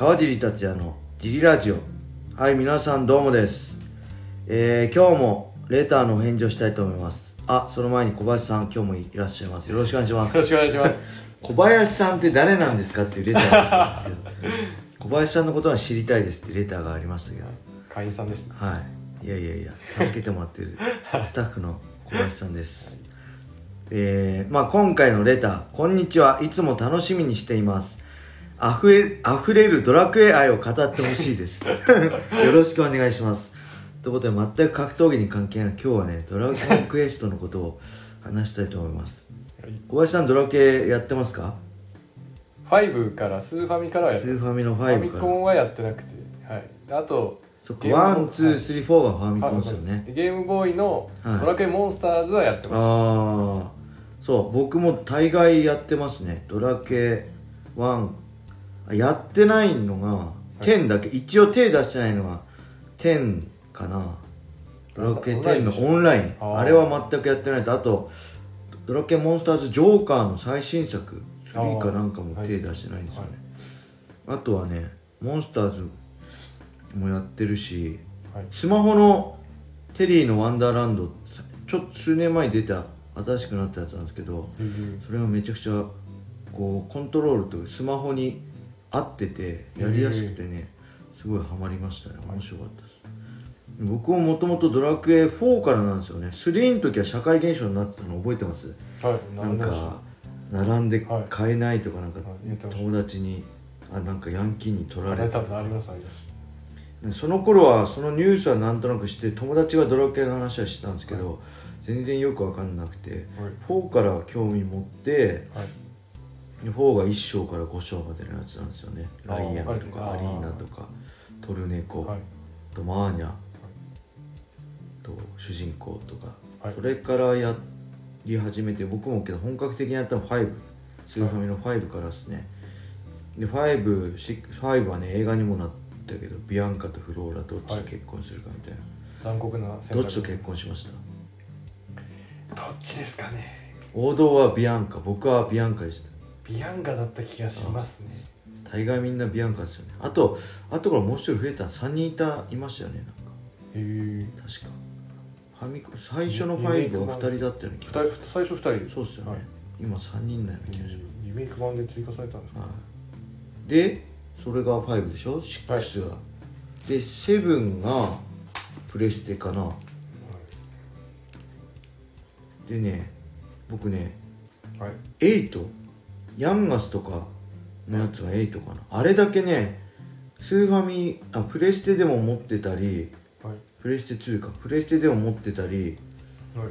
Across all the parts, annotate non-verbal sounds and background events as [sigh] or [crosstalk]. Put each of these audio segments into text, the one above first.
川尻達也のジリラジオ。はい皆さんどうもです。えー、今日もレターのお返事をしたいと思います。あその前に小林さん今日もいらっしゃいます。よろしくお願いします。よろしくお願いします。[laughs] 小林さんって誰なんですかっていうレターがあったんですけど。[laughs] 小林さんのことは知りたいですってレターがありましたけど。会員さんです。ねはい。いやいやいや助けてもらってる [laughs] スタッフの小林さんです、えー、まあ今回のレターこんにちは。いつも楽しみにしていますあふれあふれるドラクエ愛を語ってほしいです。[laughs] よろしくお願いします。ということで全く格闘技に関係ない今日はねドラクエストのことを話したいと思います。小林さんドラクエやってますか？5からスーファミからはやってスーファミのファミ5から。コンはやってなくて。はい。あとそっか one two three four がファミはいコンですよね。でゲームボーイのはい。ドラクエモンスターズはやってましああそう僕も大概やってますね。ドラケエ1あやってないのが10だけ、一応手出してないのが10かな。ドラケエ10のオンラインあれは全くやってないと。あとドラケエモンスターズジョーカーの最新作。3かなんかも手出してないんですよね。あとはねモンスターズもやってるしはい。スマホのテリーのワンダーランドちょっと数年前に出た新しくなったやつなんですけどたうん。それがめちゃくちゃこうコントロールとスマホに合っててやりやすくてねすごいハマりましたね。面白かったです。僕ももともとドラクエ4からなんですよね。3の時は社会現象になってたの覚えてます？はいなんか並んではい。買えないとかなんか友達にあなんかヤンキーに取らあれれたりますあります。その頃はそのニュースはなんとなくして友達がドラクエの話はしてたんですけど、全然よく分かんなくてはい。4から興味持ってはい4が1章から5章までのやつなんですよね。ライアンと分かアリーナとかトルネコ、はい。とマーニャと主人公とか、はい。それからやり始めて僕もけど本格的にやったの5スーファミの5からですね。で5 5はね映画にもなったけどビアンカとフローラどっちと結婚するかみたいな、残酷な選どっちと結婚しました？どっちですかね。王道はビアンカ。僕はビアンカでしたビアンカだった気がしますね。大概みんなビアンカですよね。あとあとからもう一人増えた3人いたいましたよねなんか。へえ。確か。ファミコン最初の5は2人だったような気がする。最初2人。そうっすよね、はい。今3人のような気がします、リメイク版で追加されたんですか？はい。でそれが5でしょ？6が、で7がプレステかな。でね僕ねはい。8ヤンガスとかのやつが8かな。あれだけねスーファミあプレステでも持ってたりはい。プレステ2か。プレステでも持ってたりはい。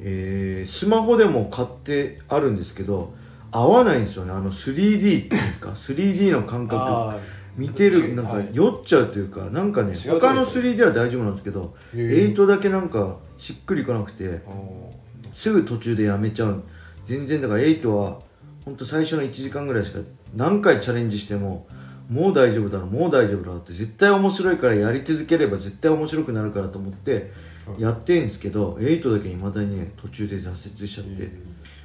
えースマホでも買ってあるんですけど合わないんですよね。あの 3D っていうか 3D の感覚。あ見てるなんかはい酔っちゃうというかなんかね他の 3D は大丈夫なんですけどへー。8だけなんかしっくりいかなくてすぐ途中でやめちゃう。全然だから8は本当最初の1時間ぐらいしか何回チャレンジしてももう大丈夫だろもう大丈夫だろって絶対面白いからやり続ければ絶対面白くなるからと思ってやってるんですけど8だけいまだにね途中で挫折しちゃって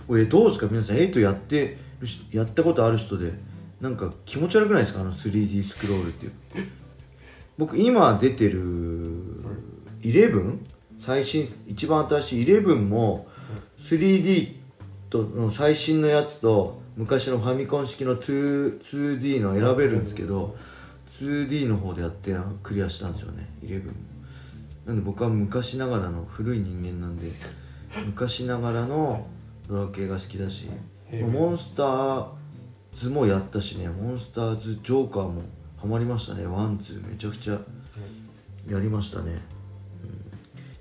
これどうですか皆さん8やってやったことある人でなんか気持ち悪くないですかあの 3D スクロールっていう。僕今出てる11最新一番新しい11も 3D との最新のやつと昔のファミコン式の 2- 2D の選べるんですけど 2D の方でやってクリアしたんですよね11もなんで僕は昔ながらの古い人間なんで昔ながらのドラクエが好きだしモンスターズもやったしねモンスターズジョーカーもハマりましたねワンツーめちゃくちゃやりましたね、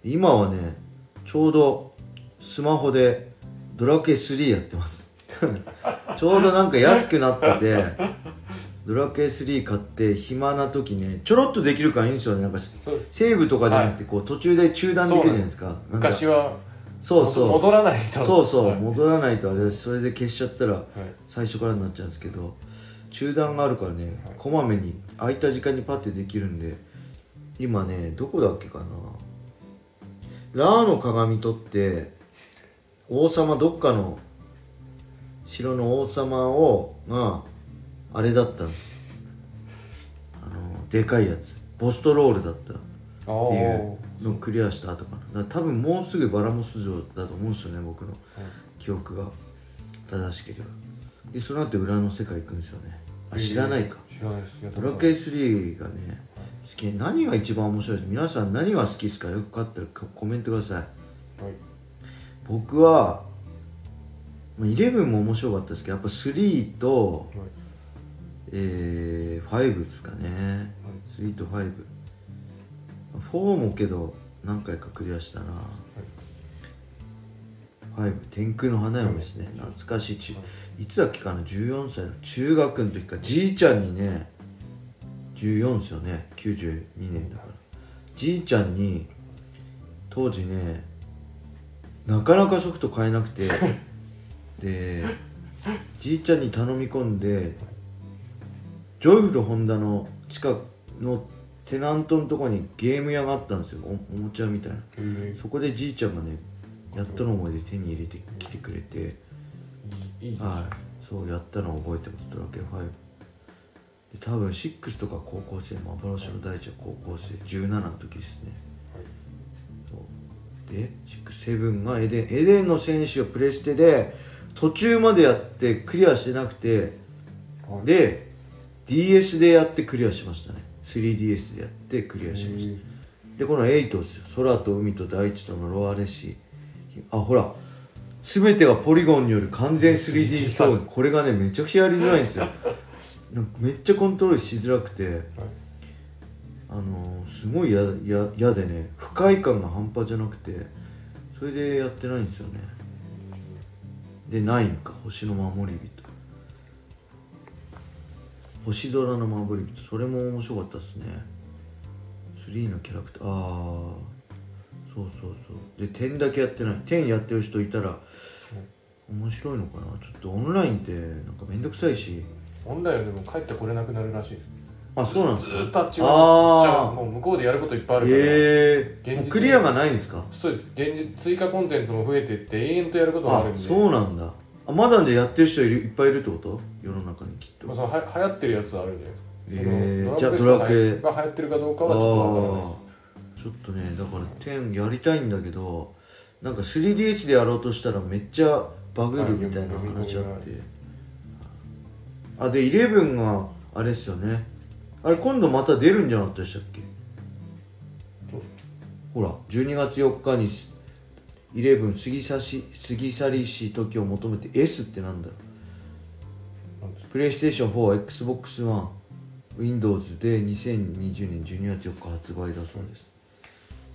うん。今はねちょうどスマホでドラクエ3やってます。[laughs] ちょうどなんか安くなっててドラクエ3買って暇な時ねちょろっとできるからいいんですよね。なんかセーブとかじゃなくてこう途中で中断できるじゃないですか。昔はそうそう。戻らないと。そうそう、はい。戻らないとあれだしそれで消しちゃったらはい。最初からになっちゃうんですけど中断があるからね、こまめに空いた時間にパッてできるんで今ねどこだっけかな。ラーの鏡取って王様どっかの城の王様をがあれだったんですでかいやつ。ポストロールだった。っああていうのをクリアした後かな。多分もうすぐバラモス城だと思うんですよね僕の記憶が。正しければ。でその後裏の世界行くんですよね。あ知らないか。知らないです。ドラクエ3がね好き。何が一番面白いです？皆さん何が好きですか？よかったらココメントください。はい僕はまあ11も面白かったですけどやっぱ3と、はい。えー、5ですかね。3と54もけど何回かクリアしたな、5天空の花嫁ですね。懐かしいちい。つだっけかな？14歳の中学の時か。じいちゃんにね14ですよね。92年だから。じいちゃんに当時ねなかなかソフト買えなくて。[laughs] でじいちゃんに頼み込んでジョイフルホンダの近くのテナントのとこにゲーム屋があったんですよ。おおもちゃみたいな。へそこでじいちゃんがねやっとの思いで手に入れてきてくれて。はい。そうやったのを覚えてます。ドラケン5で多分6とか高校生幻の大地は高校生17の時ですねそうで67がエデンエデンの選手をプレステで途中までやってクリアしてなくてはいで DS でやってクリアしましたね。3DS でやってクリアしました。へでこの8ですよ。空と海と大地とのロアレシあほら全てがポリゴンによる完全 3D 表現これがねめちゃくちゃやりづらいんですよ。なんかめっちゃコントロールしづらくて。はいあのすごい嫌でね。不快感が半端じゃなくてそれでやってないんですよね。で9か。星の守り人。星空の守り人。それも面白かったですね。3のキャラクター。ああそうそうそう。で10だけやってない。10やってる人いたら面白いのかな。ちょっとオンラインってなんかめんどくさいし。オンラインでも帰ってこれなくなるらしいです。あそうなんですか？ずーっとあっちがあー。じゃあもう向こうでやることいっぱいあるから、ええクリアがないんですか？そうです。現実追加コンテンツも増えてって永遠とやることがあるんで。あそうなんだ。あまだでやってる人いるいっぱいいるってこと？世の中にきっと。まあ、そのは流行ってるやつはあるんじゃないですか、えじゃあドラクエ。が流行ってるかどうかはちょっとわからないです。ちょっとねだから10やりたいんだけどなんか 3DS でやろうとしたらめっちゃバグるみたいな話あって。あで11があれっすよねあれ今度また出るんじゃなかったでしたっけ？ほら12月4日に11過ぎさし過ぎ去りし時を求めて S ってなんだ？ろうプレイステーション 4XBOX1 Windows で2020年12月4日発売だそうです。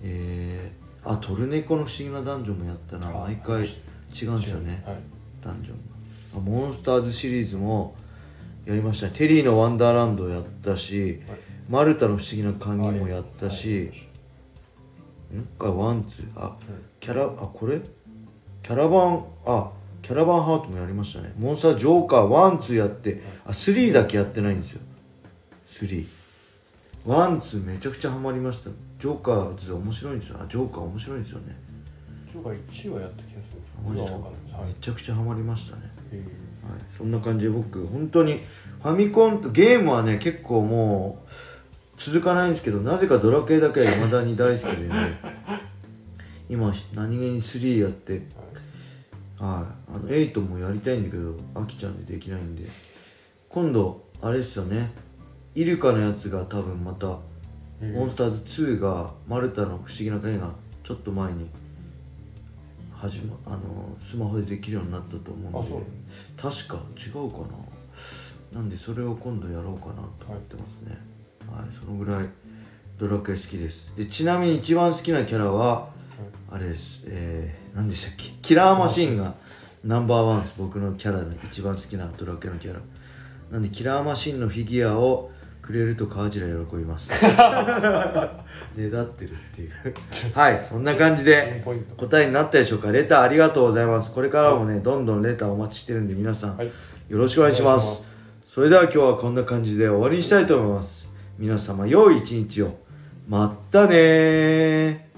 えー、あトルネコの不思議なダンジョンもやったな。あ毎回違うんですよね。はい。ダンジョンが。あモンスターズシリーズもやりましたね。テリーのワンダーランドやったし、はいマルタの不思議な鍵もやったはいし、んか one two あキャラあこれ？キャラバンあキャラバンハートもやりましたね。モンスタージョーカー one two やってあ three だけやってないんですよ。 three。one two めちゃくちゃハマりました。ジョーカーズ面白いんですよ。あジョーカー面白いんですよね。ジョーカー1はやった気がする。マジですか？今はい。めちゃくちゃハマりましたねそんな感じで僕本当にファミコンとゲームはね結構もう続かないんですけどなぜかドラクエだけは未だに大好きでね。[laughs] 今何気に3やってはい。あの8もやりたいんだけど飽きちゃうんでできないんで。今度あれっすよね。イルカのやつが多分またへーモンスターズ2がマルタの不思議な絵がちょっと前に始まあのスマホでできるようになったと思うんで。確か違うかな。なんでそれを今度やろうかなと思ってますね。はい、そのぐらいドラクエ好きです。でちなみに一番好きなキャラはあれです。えー、何でしたっけ？キラーマシンがナンバーワンです。僕のキャラで一番好きなドラクエのキャラ。なんでキラーマシンのフィギュアをくれると川尻は喜びます。[laughs] ねだってるっていう。はいそんな感じで答えになったでしょうか。レターありがとうございます。これからもねどんどんレターお待ちしてるんで皆さん、はい。よろしくお願いします。それでは今日はこんな感じで終わりにしたいと思います。皆様良い一日を。まったねー